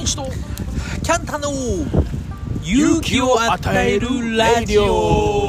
西とキャンタの勇気を与えるラジオ。